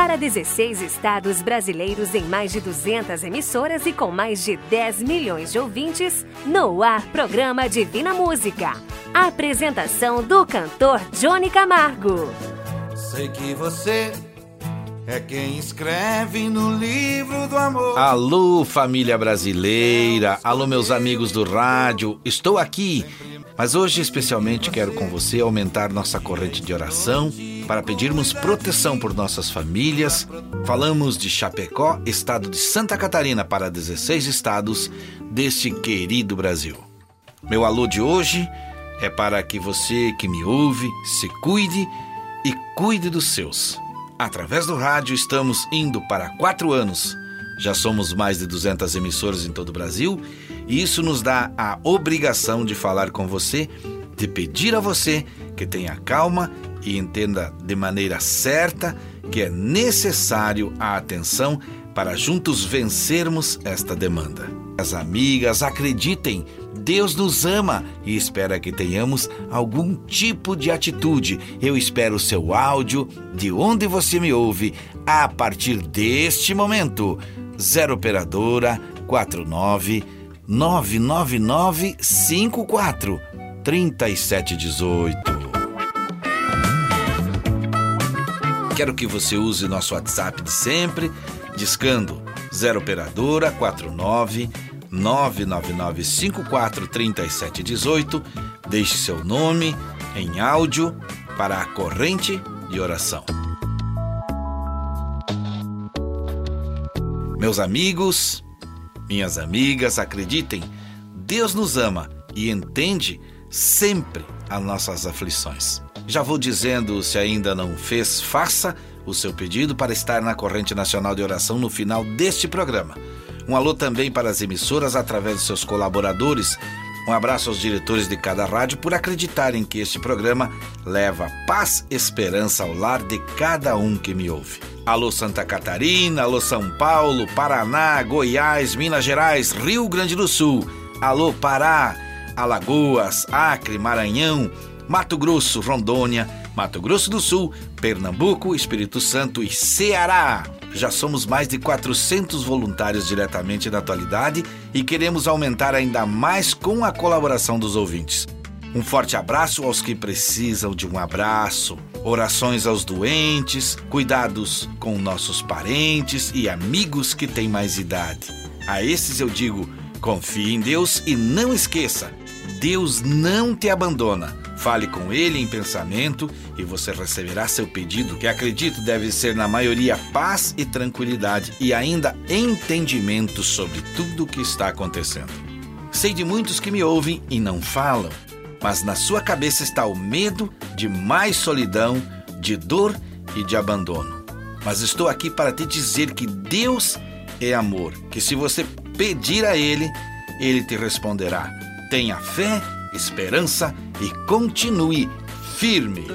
Para 16 estados brasileiros em mais de 200 emissoras e com mais de 10 milhões de ouvintes, no ar programa Divina Música. apresentação do cantor Johnny Camargo. Sei que você é quem escreve no livro do amor. Alô, família brasileira. Alô, meus amigos do rádio. Estou aqui, mas hoje especialmente quero com você aumentar nossa corrente de oração para pedirmos proteção por nossas famílias. Falamos de Chapecó, estado de Santa Catarina, para 16 estados deste querido Brasil. Meu alô de hoje é para que você que me ouve se cuide e cuide dos seus. Através do rádio, estamos indo para quatro anos. Já somos mais de 200 emissoras em todo o Brasil e isso nos dá a obrigação de falar com você, de pedir a você que tenha calma e entenda de maneira certa que é necessário a atenção para juntos vencermos esta demanda. As amigas, acreditem, Deus nos ama e espera que tenhamos algum tipo de atitude. Eu espero o seu áudio de onde você me ouve a partir deste momento. 0 operadora 49 999 54 3718. Quero que você use nosso WhatsApp de sempre, discando 0 operadora 49 999543718. Deixe seu nome em áudio para a corrente de oração. Meus amigos, minhas amigas, acreditem, Deus nos ama e entende sempre as nossas aflições. Já vou dizendo, se ainda não fez, faça o seu pedido para estar na corrente nacional de oração no final deste programa. Um alô também para as emissoras através de seus colaboradores. Um abraço aos diretores de cada rádio por acreditarem que este programa leva paz e esperança ao lar de cada um que me ouve. Alô Santa Catarina, alô São Paulo, Paraná, Goiás, Minas Gerais, Rio Grande do Sul. Alô Pará, Alagoas, Acre, Maranhão, Mato Grosso, Rondônia, Mato Grosso do Sul, Pernambuco, Espírito Santo e Ceará. Já somos mais de 400 voluntários diretamente na atualidade e queremos aumentar ainda mais com a colaboração dos ouvintes. Um forte abraço aos que precisam de um abraço, orações aos doentes, cuidados com nossos parentes e amigos que têm mais idade. A esses eu digo: confie em Deus e não esqueça, Deus não te abandona. Fale com ele em pensamento e você receberá seu pedido, que acredito deve ser na maioria paz e tranquilidade e ainda entendimento sobre tudo o que está acontecendo. Sei de muitos que me ouvem e não falam, mas na sua cabeça está o medo de mais solidão, de dor e de abandono. Mas estou aqui para te dizer que Deus é amor, que se você pedir a Ele, Ele te responderá. Tenha fé, esperança e continue firme.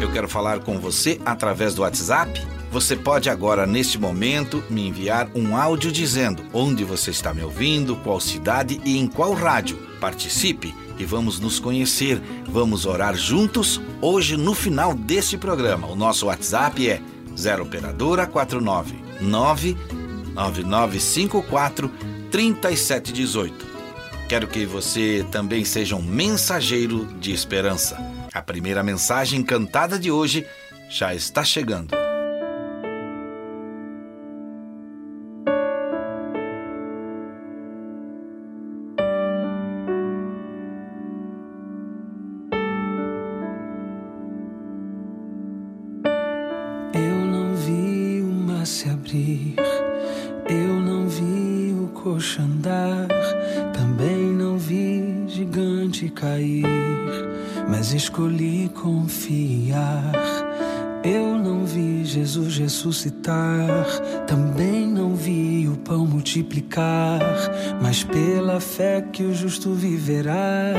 Eu quero falar com você através do WhatsApp. Você pode agora, neste momento, me enviar um áudio dizendo onde você está me ouvindo, qual cidade e em qual rádio. Participe e vamos nos conhecer. Vamos orar juntos hoje no final deste programa. O nosso WhatsApp é 0 operadora 49 99954 3718. Quero que você também seja um mensageiro de esperança. A primeira mensagem cantada de hoje já está chegando. Eu não vi Jesus ressuscitar, também não vi o pão multiplicar, mas pela fé que o justo viverá.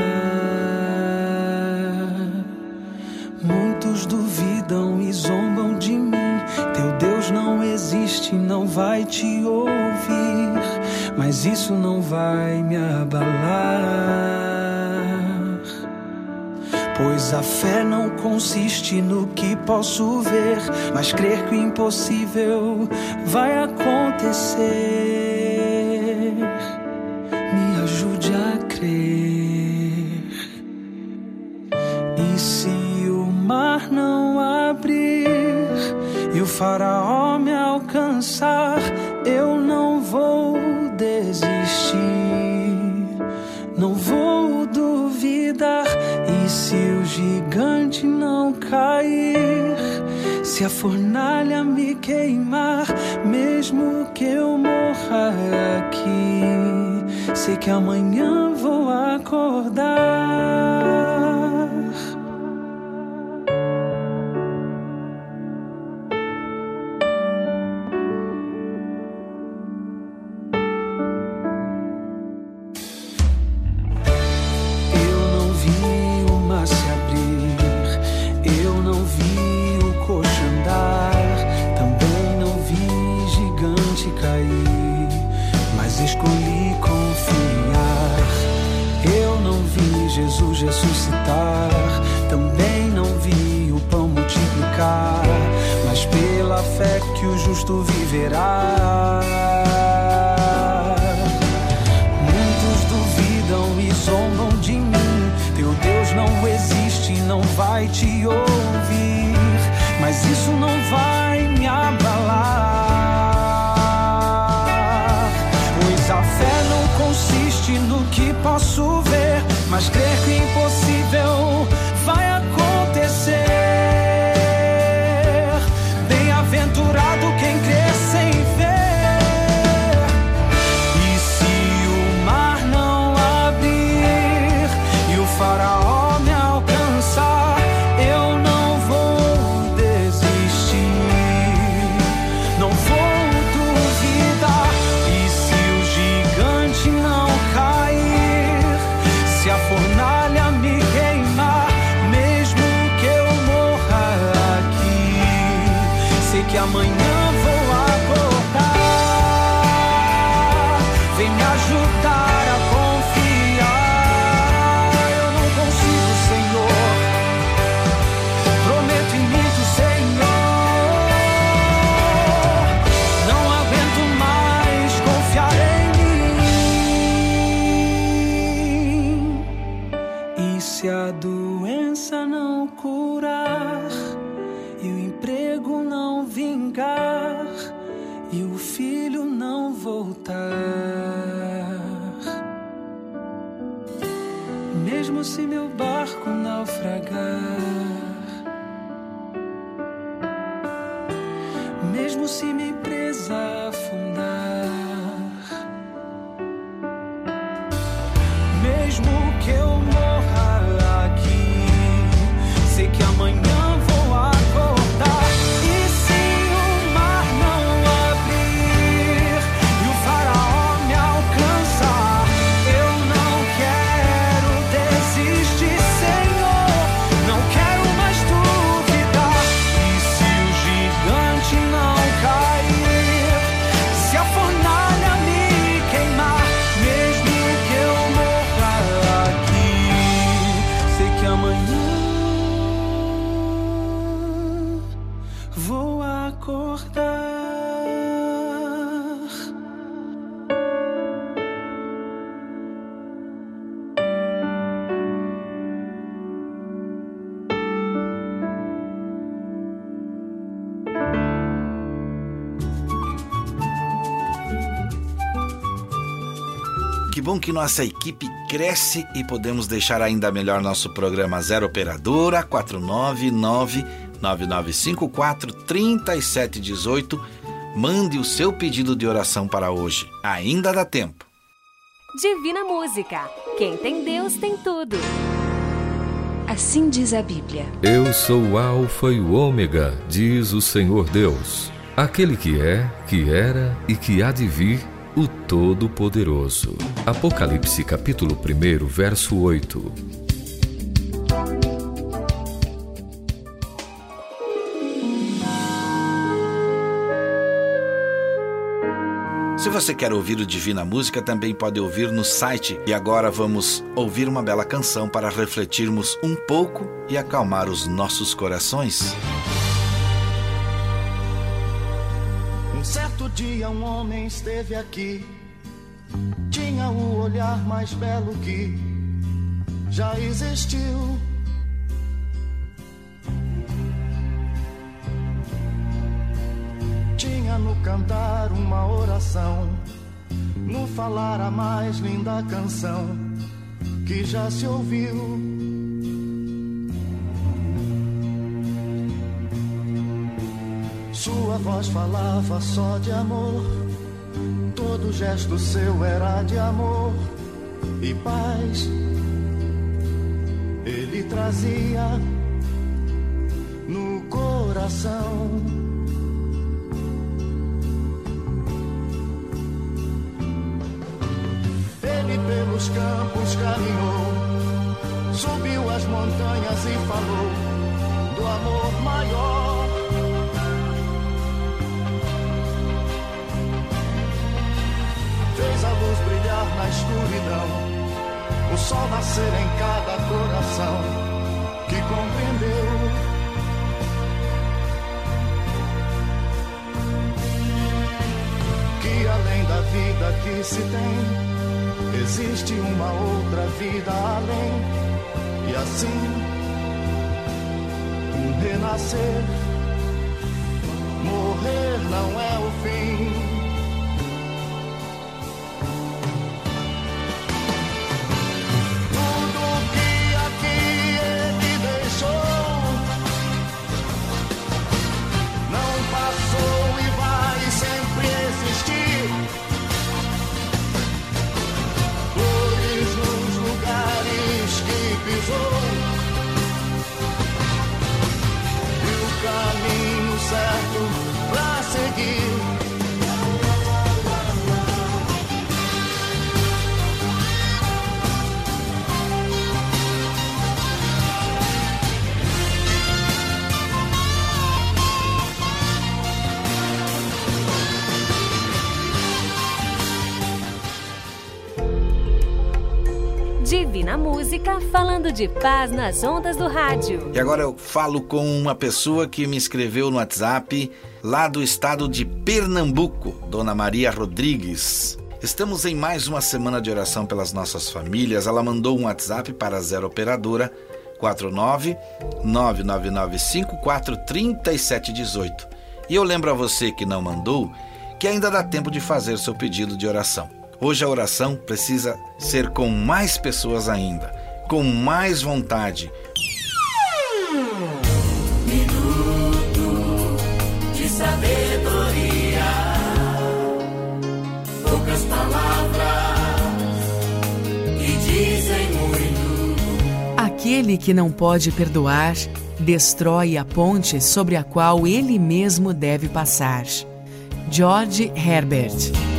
Muitos duvidam e zombam de mim. Teu Deus não existe, não vai te ouvir. Mas isso não vai me abalar. Pois a fé não consiste no que posso ver, mas crer que o impossível vai acontecer. Me ajude a crer. E se o mar não abrir e o faraó me alcançar, eu não vou desistir, não vou duvidar se o gigante não cair, se a fornalha me queimar, mesmo que eu morra aqui, sei que amanhã vou acordar. Ressuscitar. Também não vi o pão multiplicar, mas pela fé que o justo viverá. Muitos duvidam e zombam de mim. Teu Deus não existe, não vai te ouvir. Mas isso não vai me abalar. Pois a fé não consiste no que posso mas crer que o impossível Que bom que nossa equipe cresce e podemos deixar ainda melhor nosso programa Zero Operadora 499 9954 3718. Mande o seu pedido de oração para hoje. Ainda dá tempo. Divina Música. Quem tem Deus tem tudo. Assim diz a Bíblia. Eu sou o Alfa e o Ômega, diz o Senhor Deus, aquele que é, que era e que há de vir, o Todo-Poderoso. Apocalipse capítulo 1, verso 8. Se você quer ouvir o Divina Música, também pode ouvir no site. E agora vamos ouvir uma bela canção para refletirmos um pouco e acalmar os nossos corações. Certo dia um homem esteve aqui, tinha o olhar mais belo que já existiu. Tinha no cantar uma oração, no falar a mais linda canção que já se ouviu. Sua voz falava só de amor, todo gesto seu era de amor e paz. Ele trazia no coração. pelos campos caminhou, subiu as montanhas e falou do amor maior. A luz brilhar na escuridão, o sol nascer em cada coração que compreendeu. Que além da vida que se tem, Existe uma outra vida além, e assim, um renascer. Morrer não é o fim. Música, falando de paz nas ondas do rádio. E agora eu falo com uma pessoa que me escreveu no WhatsApp, lá do estado de Pernambuco, Dona Maria Rodrigues. Estamos em mais uma semana de oração pelas nossas famílias. Ela mandou um WhatsApp para a Zero Operadora 49 99954 3718. E eu lembro a você que não mandou que ainda dá tempo de fazer seu pedido de oração. Hoje a oração precisa ser com mais pessoas ainda, com mais vontade. Minuto de sabedoria, poucas palavras que dizem muito. Aquele que não pode perdoar destrói a ponte sobre a qual ele mesmo deve passar. George Herbert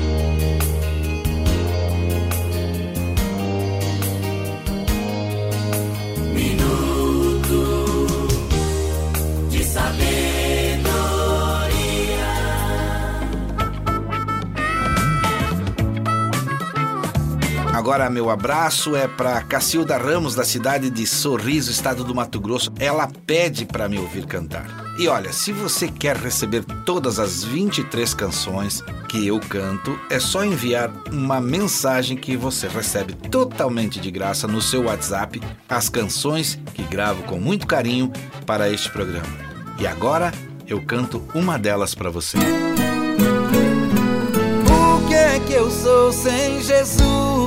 Agora, meu abraço é para Cacilda Ramos, da cidade de Sorriso, estado do Mato Grosso. Ela pede para me ouvir cantar. E olha, se você quer receber todas as 23 canções que eu canto, é só enviar uma mensagem que você recebe totalmente de graça no seu WhatsApp as canções que gravo com muito carinho para este programa. E agora eu canto uma delas para você. O que é que eu sou sem Jesus?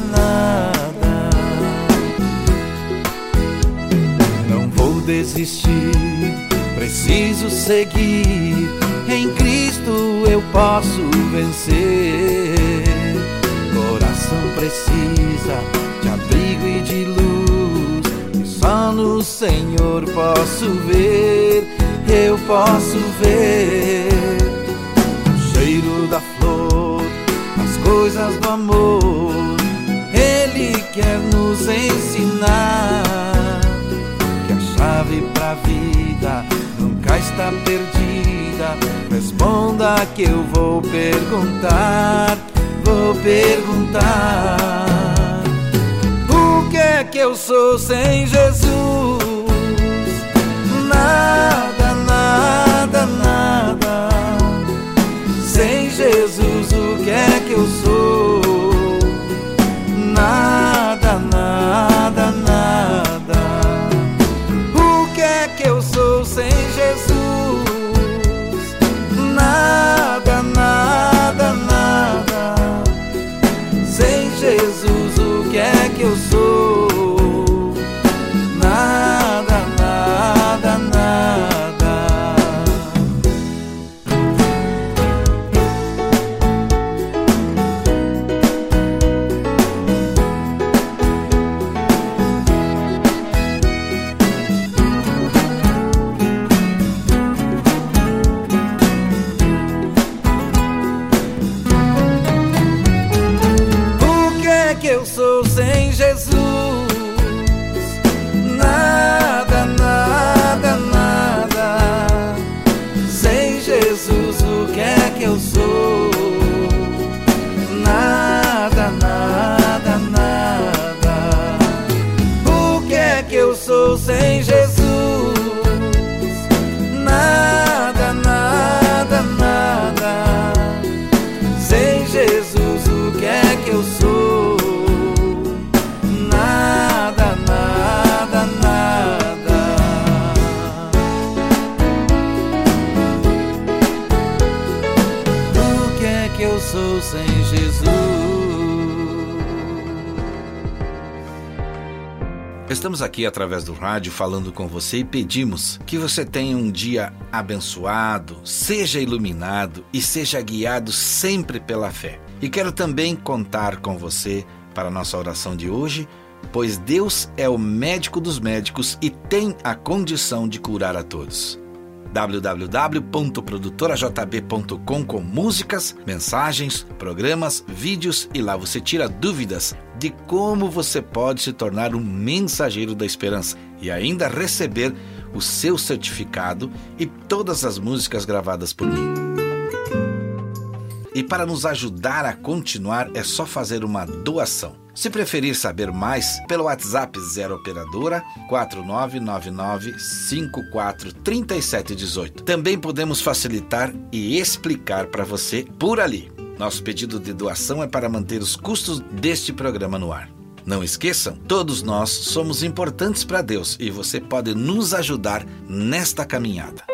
Nada. Não vou desistir, preciso seguir. Em Cristo eu posso vencer. Coração precisa de abrigo e de luz, e só no Senhor posso ver, eu posso ver o cheiro da flor, as coisas do amor. Quer nos ensinar que a chave pra vida nunca está perdida. Responda que eu vou perguntar, vou perguntar. O que é que eu sou sem Jesus? Nada, nada, nada. Sem Jesus, o que é que eu sou? Aqui através do rádio falando com você e pedimos que você tenha um dia abençoado, seja iluminado e seja guiado sempre pela fé. E quero também contar com você para a nossa oração de hoje, pois Deus é o médico dos médicos e tem a condição de curar a todos www.produtorajb.com com músicas, mensagens, programas, vídeos e lá você tira dúvidas de como você pode se tornar um mensageiro da esperança e ainda receber o seu certificado e todas as músicas gravadas por mim. E para nos ajudar a continuar é só fazer uma doação. Se preferir saber mais, pelo WhatsApp 0 Operadora 4999-543718. Também podemos facilitar e explicar para você por ali. Nosso pedido de doação é para manter os custos deste programa no ar. Não esqueçam, todos nós somos importantes para Deus e você pode nos ajudar nesta caminhada.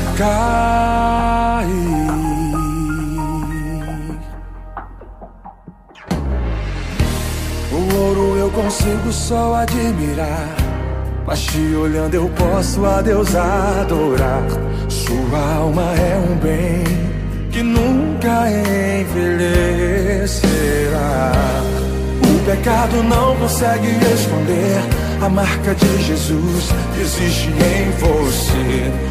cair. O ouro eu consigo só admirar. Mas te olhando eu posso a Deus adorar. Sua alma é um bem que nunca envelhecerá. O pecado não consegue esconder a marca de Jesus existe em você.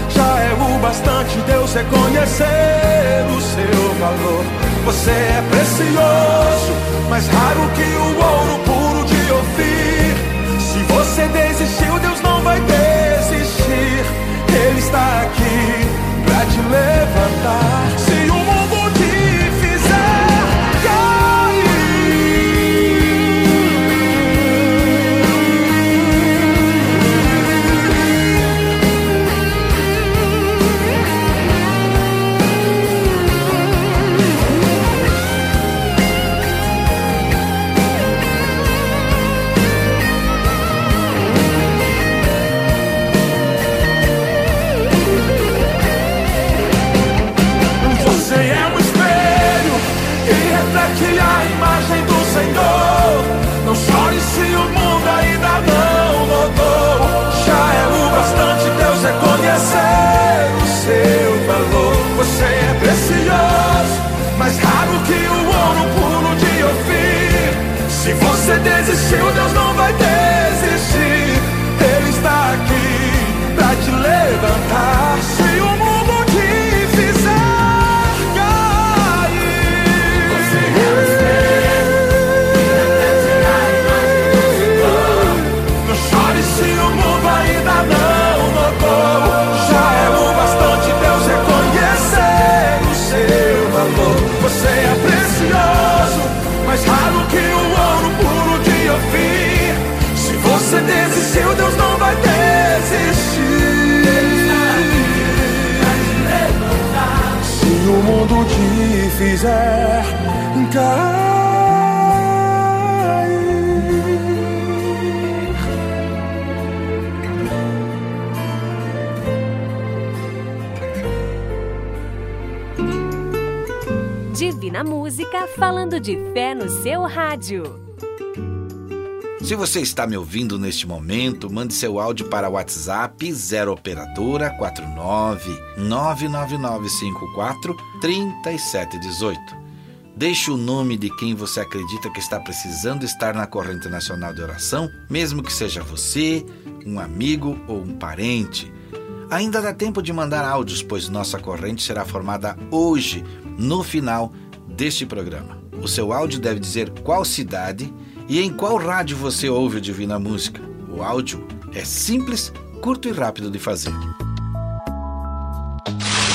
Já é o bastante Deus reconhecer o seu valor. Você é precioso, mais raro que o ouro puro de ouvir. Se você desistiu, Deus não vai desistir. Ele está aqui pra te levantar. Se o Música falando de fé no seu rádio. Se você está me ouvindo neste momento, mande seu áudio para o WhatsApp 0 operadora 49 99954 3718. Deixe o nome de quem você acredita que está precisando estar na corrente nacional de oração, mesmo que seja você, um amigo ou um parente. Ainda dá tempo de mandar áudios, pois nossa corrente será formada hoje, no final deste programa. O seu áudio deve dizer qual cidade e em qual rádio você ouve o Divina Música. O áudio é simples, curto e rápido de fazer.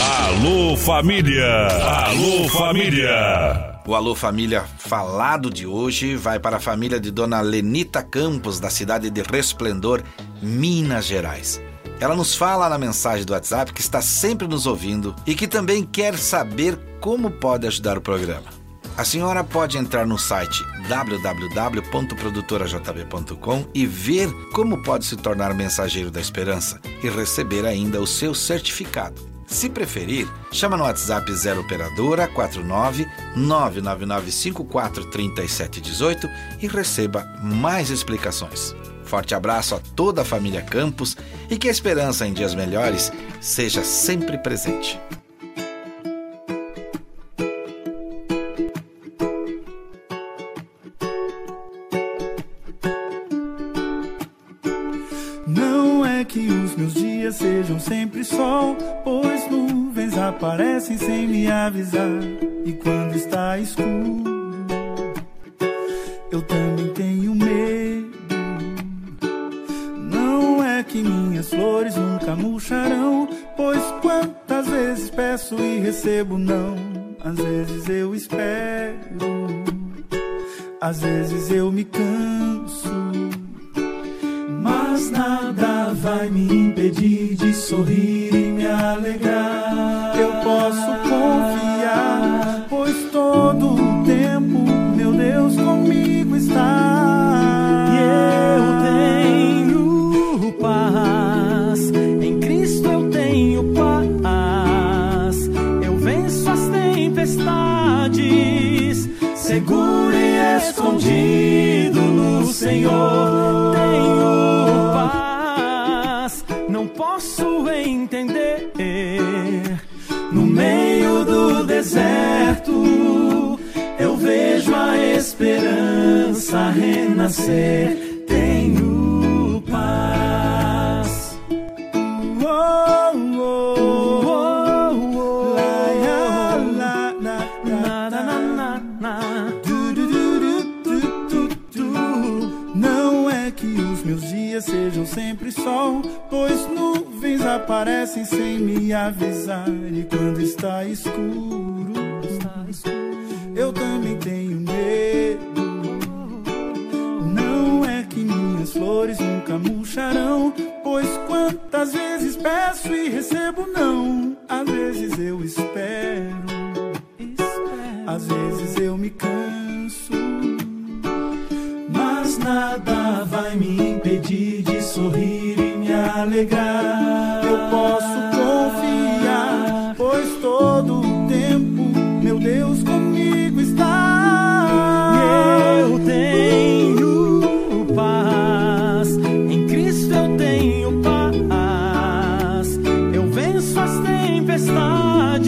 Alô família! Alô família! O Alô Família falado de hoje vai para a família de Dona Lenita Campos, da cidade de Resplendor, Minas Gerais. Ela nos fala na mensagem do WhatsApp que está sempre nos ouvindo e que também quer saber como pode ajudar o programa. A senhora pode entrar no site www.produtorajb.com e ver como pode se tornar mensageiro da esperança e receber ainda o seu certificado. Se preferir, chama no WhatsApp 0 operadora 49 99954 3718 e receba mais explicações. Forte abraço a toda a família Campos e que a esperança em dias melhores seja sempre presente. Não é que os meus dias sejam sempre sol, pois nuvens aparecem sem me avisar. E quando está escuro, sejam sempre sol, pois nuvens aparecem sem me avisar. E quando está escuro, eu também tenho medo. Não é que minhas flores nunca murcharão, pois quantas vezes peço e recebo não. Às vezes eu espero, às vezes eu me canso. Nada vai me impedir de sorrir e me alegrar. Eu posso confiar, pois todo o tempo meu Deus comigo está. Eu tenho paz, em Cristo eu tenho paz. Eu venço as tempestades,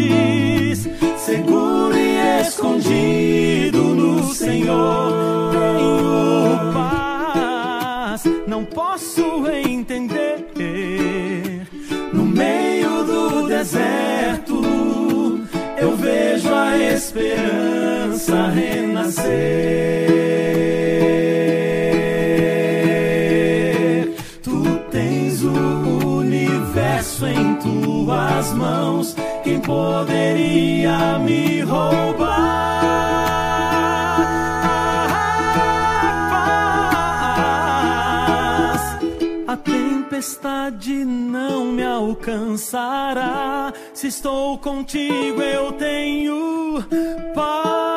seguro e escondido no Senhor. Deserto, eu vejo a esperança renascer. Tu tens o universo em tuas mãos, quem poderia me roubar? Tempestade não me alcançará. Se estou contigo, eu tenho paz.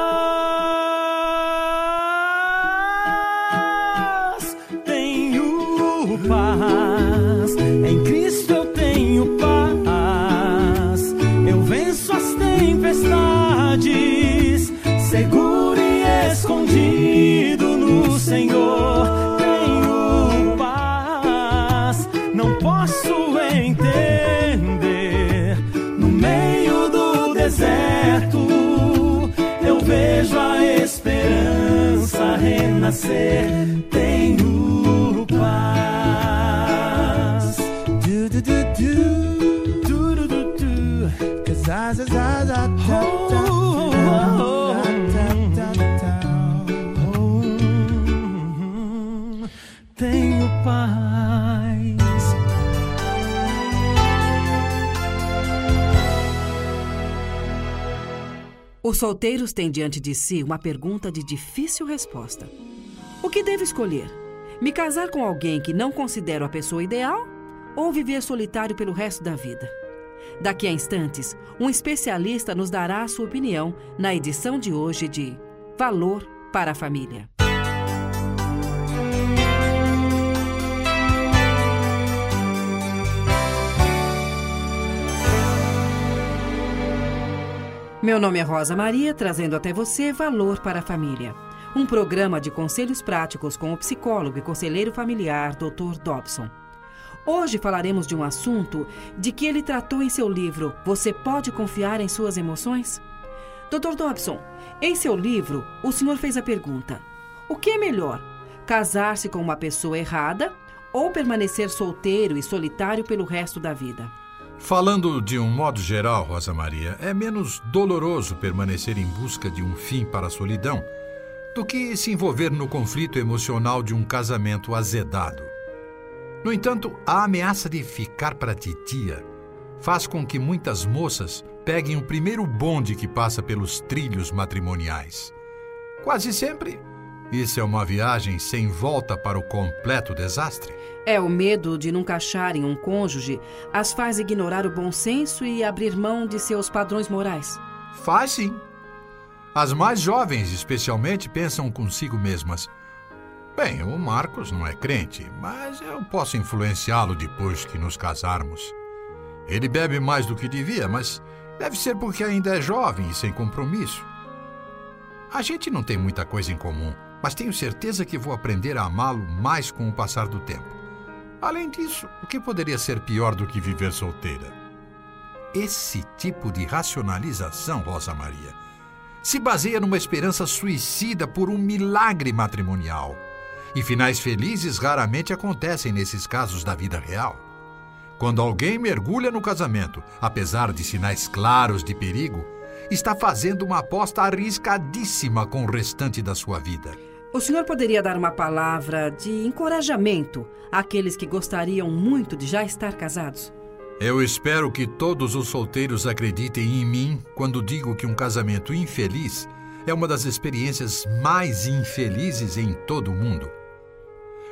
Renascer. Tenho paz. Do, do, do, do. Du, du, du, du. Cause I, I, I, I, paz. Os solteiros têm diante de si uma pergunta de difícil resposta. Que devo escolher? Me casar com alguém que não considero a pessoa ideal ou viver solitário pelo resto da vida? Daqui a instantes, um especialista nos dará a sua opinião na edição de hoje de Valor para a Família. Meu nome é Rosa Maria, trazendo até você Valor para a Família. Um programa de conselhos práticos com o psicólogo e conselheiro familiar Dr. Dobson. Hoje falaremos de um assunto de que ele tratou em seu livro Você pode confiar em suas emoções? Dr. Dobson, em seu livro, o senhor fez a pergunta: O que é melhor, casar-se com uma pessoa errada ou permanecer solteiro e solitário pelo resto da vida? Falando de um modo geral, Rosa Maria, é menos doloroso permanecer em busca de um fim para a solidão do que se envolver no conflito emocional de um casamento azedado. No entanto, a ameaça de ficar para titia faz com que muitas moças peguem o primeiro bonde que passa pelos trilhos matrimoniais. Quase sempre, isso é uma viagem sem volta para o completo desastre. É o medo de nunca acharem um cônjuge as faz ignorar o bom senso e abrir mão de seus padrões morais. Faz sim. As mais jovens, especialmente, pensam consigo mesmas: Bem, o Marcos não é crente, mas eu posso influenciá-lo depois que nos casarmos. Ele bebe mais do que devia, mas deve ser porque ainda é jovem e sem compromisso. A gente não tem muita coisa em comum, mas tenho certeza que vou aprender a amá-lo mais com o passar do tempo. Além disso, o que poderia ser pior do que viver solteira? Esse tipo de racionalização, Rosa Maria, se baseia numa esperança suicida por um milagre matrimonial. E finais felizes raramente acontecem nesses casos da vida real. Quando alguém mergulha no casamento, apesar de sinais claros de perigo, está fazendo uma aposta arriscadíssima com o restante da sua vida. O senhor poderia dar uma palavra de encorajamento àqueles que gostariam muito de já estar casados? Eu espero que todos os solteiros acreditem em mim quando digo que um casamento infeliz é uma das experiências mais infelizes em todo o mundo.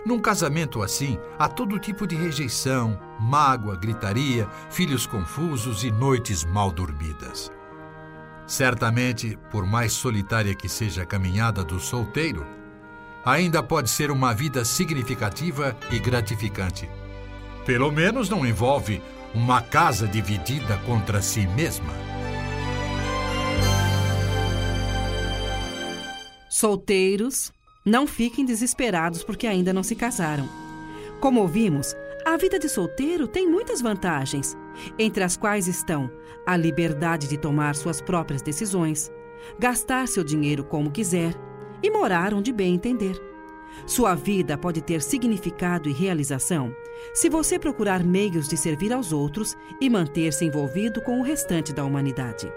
Num casamento assim, há todo tipo de rejeição, mágoa, gritaria, filhos confusos e noites mal dormidas. Certamente, por mais solitária que seja a caminhada do solteiro, ainda pode ser uma vida significativa e gratificante. Pelo menos não envolve uma casa dividida contra si mesma. Solteiros, não fiquem desesperados porque ainda não se casaram. Como ouvimos, a vida de solteiro tem muitas vantagens, entre as quais estão a liberdade de tomar suas próprias decisões, gastar seu dinheiro como quiser e morar onde bem entender. Sua vida pode ter significado e realização se você procurar meios de servir aos outros e manter-se envolvido com o restante da humanidade.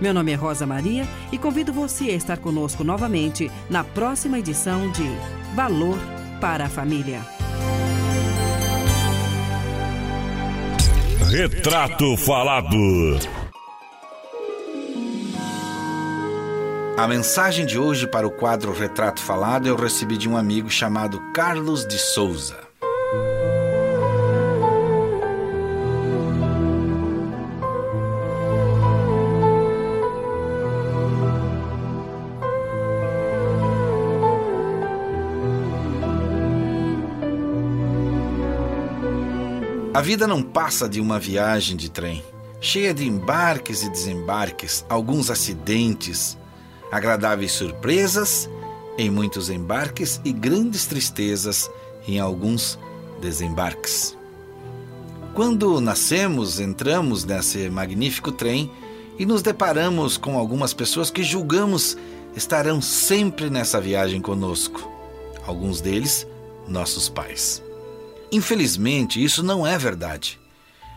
Meu nome é Rosa Maria e convido você a estar conosco novamente na próxima edição de Valor para a Família. Retrato Falado. A mensagem de hoje para o quadro Retrato Falado eu recebi de um amigo chamado Carlos de Souza. Vida não passa de uma viagem de trem, cheia de embarques e desembarques, alguns acidentes, agradáveis surpresas em muitos embarques e grandes tristezas em alguns desembarques. Quando nascemos, entramos nesse magnífico trem e nos deparamos com algumas pessoas que julgamos estarão sempre nessa viagem conosco. Alguns deles, nossos pais. Infelizmente, isso não é verdade.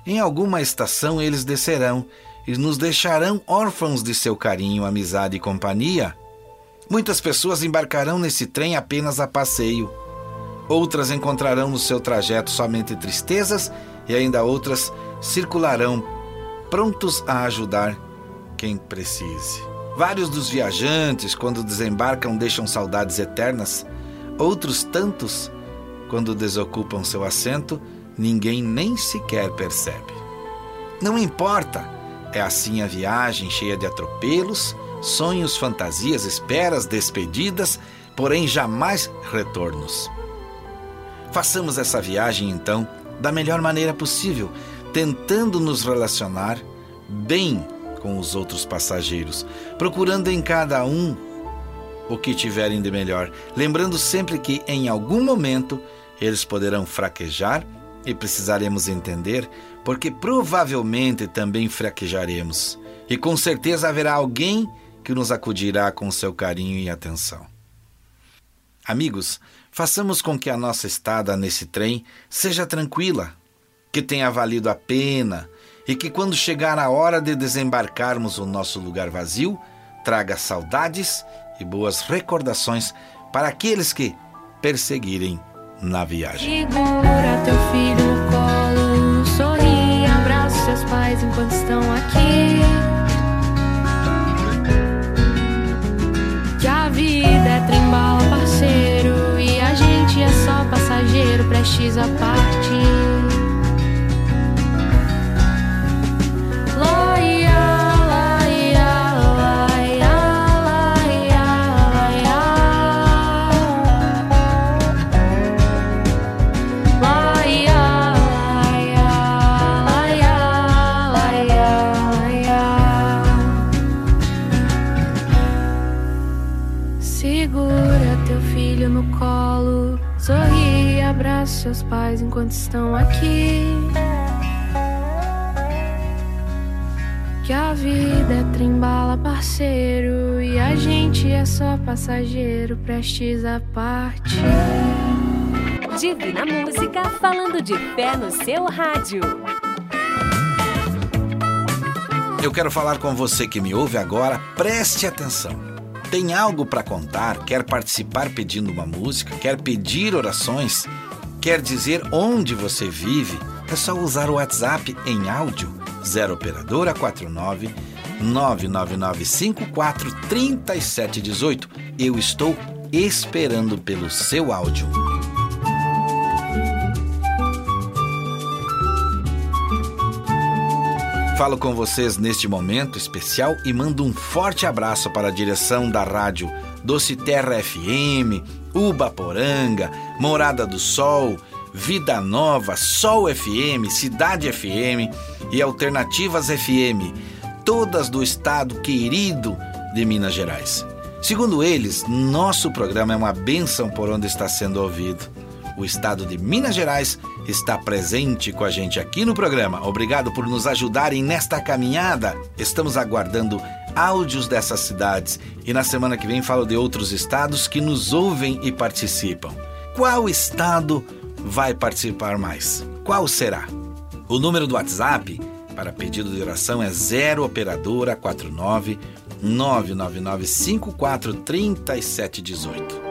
Em alguma estação eles descerão e nos deixarão órfãos de seu carinho, amizade e companhia. Muitas pessoas embarcarão nesse trem apenas a passeio. Outras encontrarão no seu trajeto somente tristezas e ainda outras circularão prontos a ajudar quem precise. Vários dos viajantes, quando desembarcam, deixam saudades eternas. Outros tantos quando desocupam seu assento, ninguém nem sequer percebe. Não importa, é assim a viagem cheia de atropelos, sonhos, fantasias, esperas, despedidas, porém jamais retornos. Façamos essa viagem então da melhor maneira possível, tentando nos relacionar bem com os outros passageiros, procurando em cada um o que tiverem de melhor, lembrando sempre que em algum momento eles poderão fraquejar e precisaremos entender, porque provavelmente também fraquejaremos, e com certeza haverá alguém que nos acudirá com seu carinho e atenção. Amigos, façamos com que a nossa estada nesse trem seja tranquila, que tenha valido a pena e que quando chegar a hora de desembarcarmos o nosso lugar vazio, traga saudades e boas recordações para aqueles que perseguirem na viagem. Segura teu filho no colo, sorri, abraça seus pais enquanto estão aqui. Que a vida é trembala, parceiro, e a gente é só passageiro, prestes a partir. É só passageiro, prestes a partir. Divina Música falando de fé no seu rádio. Eu quero falar com você que me ouve agora, preste atenção. Tem algo para contar? Quer participar pedindo uma música? Quer pedir orações? quer dizer onde você vive, é só usar o WhatsApp em áudio 0 operadora 49 99954 3718. Eu estou esperando pelo seu áudio. Falo com vocês neste momento especial e mando um forte abraço para a direção da rádio Doce Terra FM, Ubaporanga, Morada do Sol, Vida Nova, Sol FM, Cidade FM e Alternativas FM, todas do estado querido de Minas Gerais. Segundo eles, nosso programa é uma bênção por onde está sendo ouvido. O estado de Minas Gerais está presente com a gente aqui no programa. Obrigado por nos ajudarem nesta caminhada. Estamos aguardando áudios dessas cidades e na semana que vem falo de outros estados que nos ouvem e participam. Qual estado vai participar mais? Qual será? O número do WhatsApp para pedido de oração é 0 operadora 49 999 54 3718.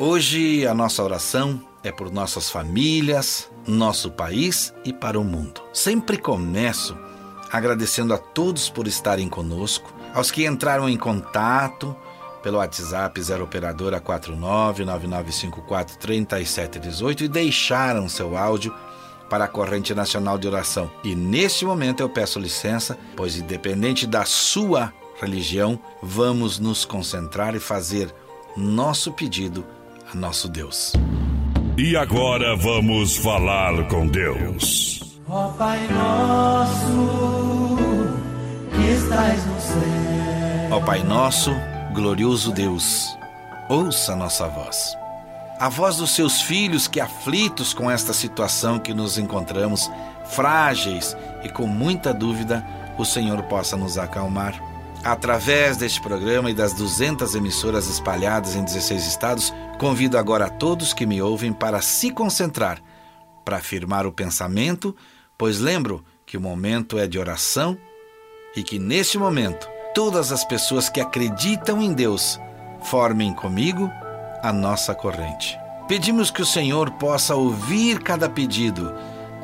Hoje a nossa oração é por nossas famílias, nosso país e para o mundo. Sempre começo agradecendo a todos por estarem conosco, aos que entraram em contato pelo WhatsApp 0 operadora 3718 e deixaram seu áudio para a corrente nacional de oração. E neste momento eu peço licença, pois independente da sua religião, vamos nos concentrar e fazer nosso pedido a nosso Deus. E agora vamos falar com Deus. Ó Pai nosso, que estás no céu. Ó Pai nosso, glorioso Deus, ouça nossa voz. A voz dos seus filhos que aflitos com esta situação que nos encontramos, frágeis e com muita dúvida, o Senhor possa nos acalmar. Através deste programa e das 200 emissoras espalhadas em 16 estados, convido agora a todos que me ouvem para se concentrar, para afirmar o pensamento, pois lembro que o momento é de oração e que neste momento todas as pessoas que acreditam em Deus formem comigo a nossa corrente. Pedimos que o Senhor possa ouvir cada pedido,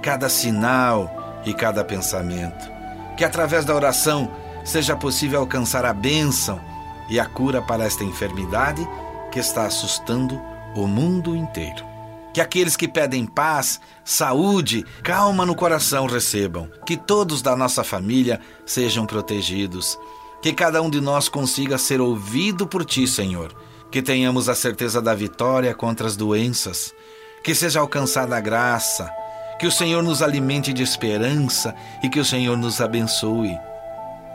cada sinal e cada pensamento. Que através da oração seja possível alcançar a bênção e a cura para esta enfermidade que está assustando o mundo inteiro. Que aqueles que pedem paz, saúde, calma no coração recebam. Que todos da nossa família sejam protegidos. Que cada um de nós consiga ser ouvido por Ti, Senhor. Que tenhamos a certeza da vitória contra as doenças. Que seja alcançada a graça. Que o Senhor nos alimente de esperança e que o Senhor nos abençoe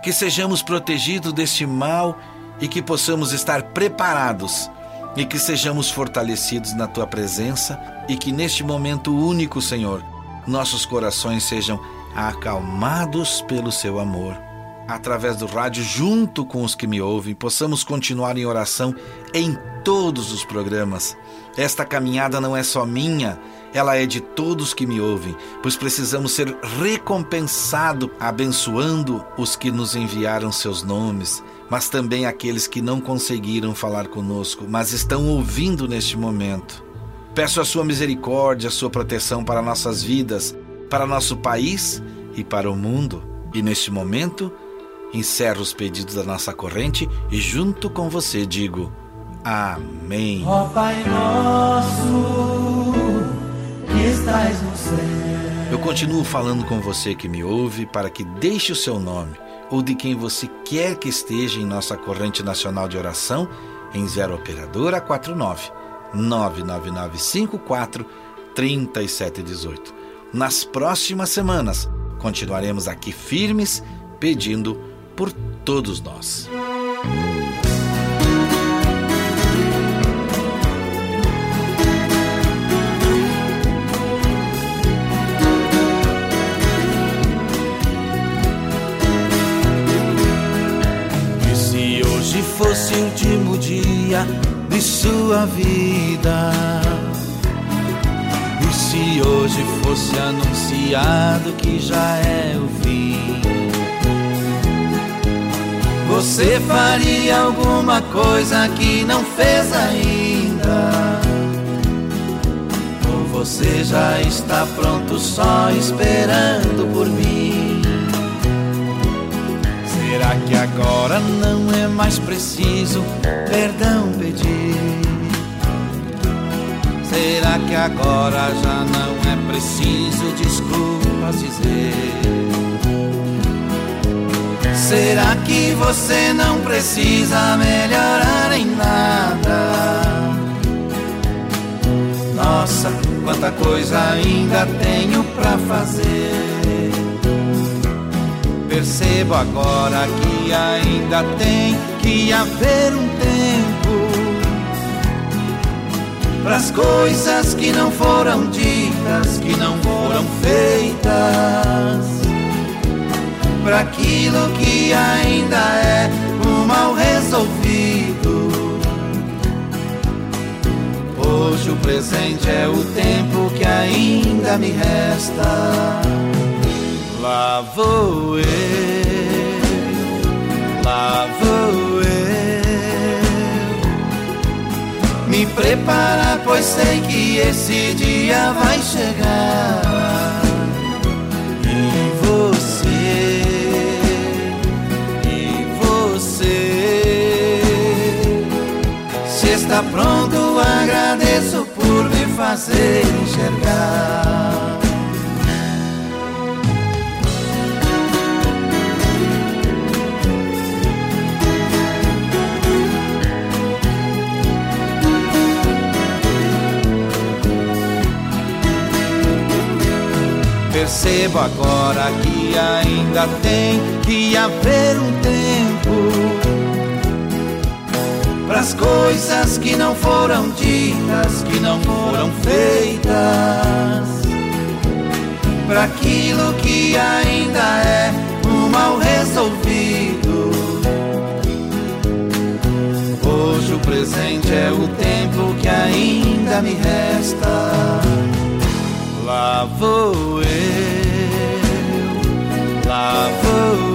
que sejamos protegidos deste mal e que possamos estar preparados e que sejamos fortalecidos na tua presença e que neste momento único, Senhor, nossos corações sejam acalmados pelo seu amor. Através do rádio, junto com os que me ouvem, possamos continuar em oração em todos os programas. Esta caminhada não é só minha, ela é de todos que me ouvem, pois precisamos ser recompensados abençoando os que nos enviaram seus nomes, mas também aqueles que não conseguiram falar conosco, mas estão ouvindo neste momento. Peço a sua misericórdia, a sua proteção para nossas vidas, para nosso país e para o mundo. E neste momento, encerro os pedidos da nossa corrente e junto com você digo: Amém. Ó Pai nosso, que estás no céu. Eu continuo falando com você que me ouve para que deixe o seu nome ou de quem você quer que esteja em nossa corrente nacional de oração em 0 operadora 49 99954 3718. Nas próximas semanas continuaremos aqui firmes pedindo por todos nós. E se hoje fosse o último dia de sua vida? E se hoje fosse anunciado que já é o fim? Você faria alguma coisa que não fez ainda? Ou você já está pronto só esperando por mim? Será que agora não é mais preciso perdão pedir? Será que agora já não é preciso desculpas dizer? Será que você não precisa melhorar em nada? Nossa, quanta coisa ainda tenho pra fazer. Percebo agora que ainda tem que haver um tempo para as coisas que não foram ditas, que não foram feitas para aquilo que ainda é o mal resolvido. Hoje o presente é o tempo que ainda me resta. Lá vou eu, lá vou eu. Me preparar, pois sei que esse dia vai chegar. Está pronto, agradeço por me fazer enxergar. Percebo agora que ainda tem que haver um tempo as coisas que não foram ditas, que não foram feitas, para aquilo que ainda é o mal resolvido. Hoje o presente é o tempo que ainda me resta. Lá vou eu, lá vou eu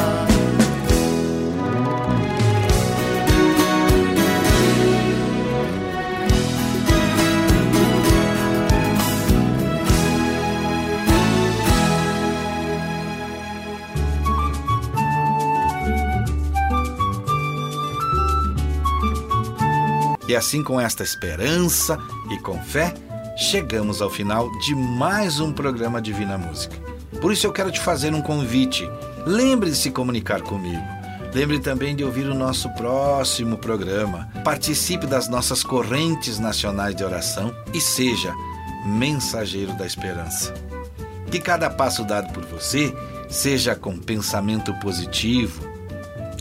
E assim, com esta esperança e com fé, chegamos ao final de mais um programa Divina Música. Por isso eu quero te fazer um convite. Lembre de se comunicar comigo. Lembre também de ouvir o nosso próximo programa. Participe das nossas correntes nacionais de oração. e seja mensageiro da esperança. Que cada passo dado por você seja com pensamento positivo.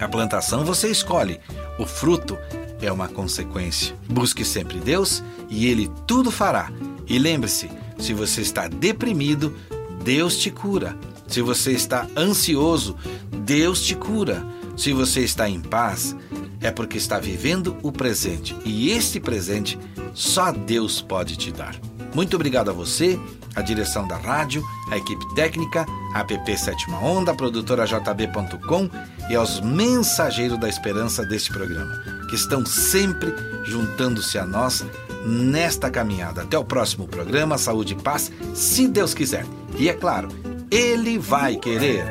A plantação você escolhe, o fruto é uma consequência. Busque sempre Deus e Ele tudo fará. E lembre-se: se você está deprimido, Deus te cura. Se você está ansioso, Deus te cura. Se você está em paz, é porque está vivendo o presente. E este presente só Deus pode te dar. Muito obrigado a você, a direção da rádio, a equipe técnica, a app Sétima Onda, a produtora JB.com e aos mensageiros da esperança deste programa, que estão sempre juntando-se a nós nesta caminhada. Até o próximo programa, Saúde e Paz, se Deus quiser. E é claro, Ele vai querer.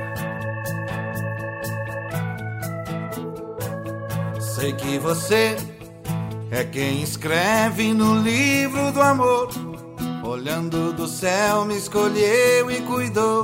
Sei que você é quem escreve no livro do amor. Olhando do céu, me escolheu e cuidou,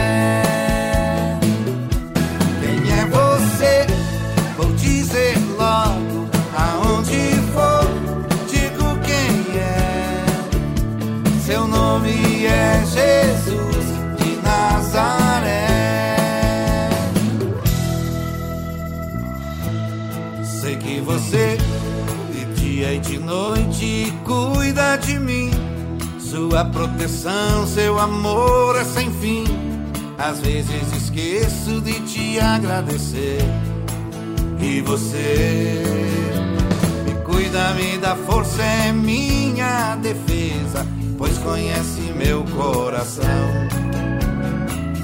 Jesus de Nazaré. Sei que você de dia e de noite cuida de mim. Sua proteção, seu amor é sem fim. Às vezes esqueço de te agradecer. E você me cuida, me dá força, é minha defesa, pois conhece meu coração.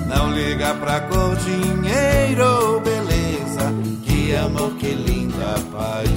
Não liga pra cor, dinheiro ou beleza, que amor, que linda paixão.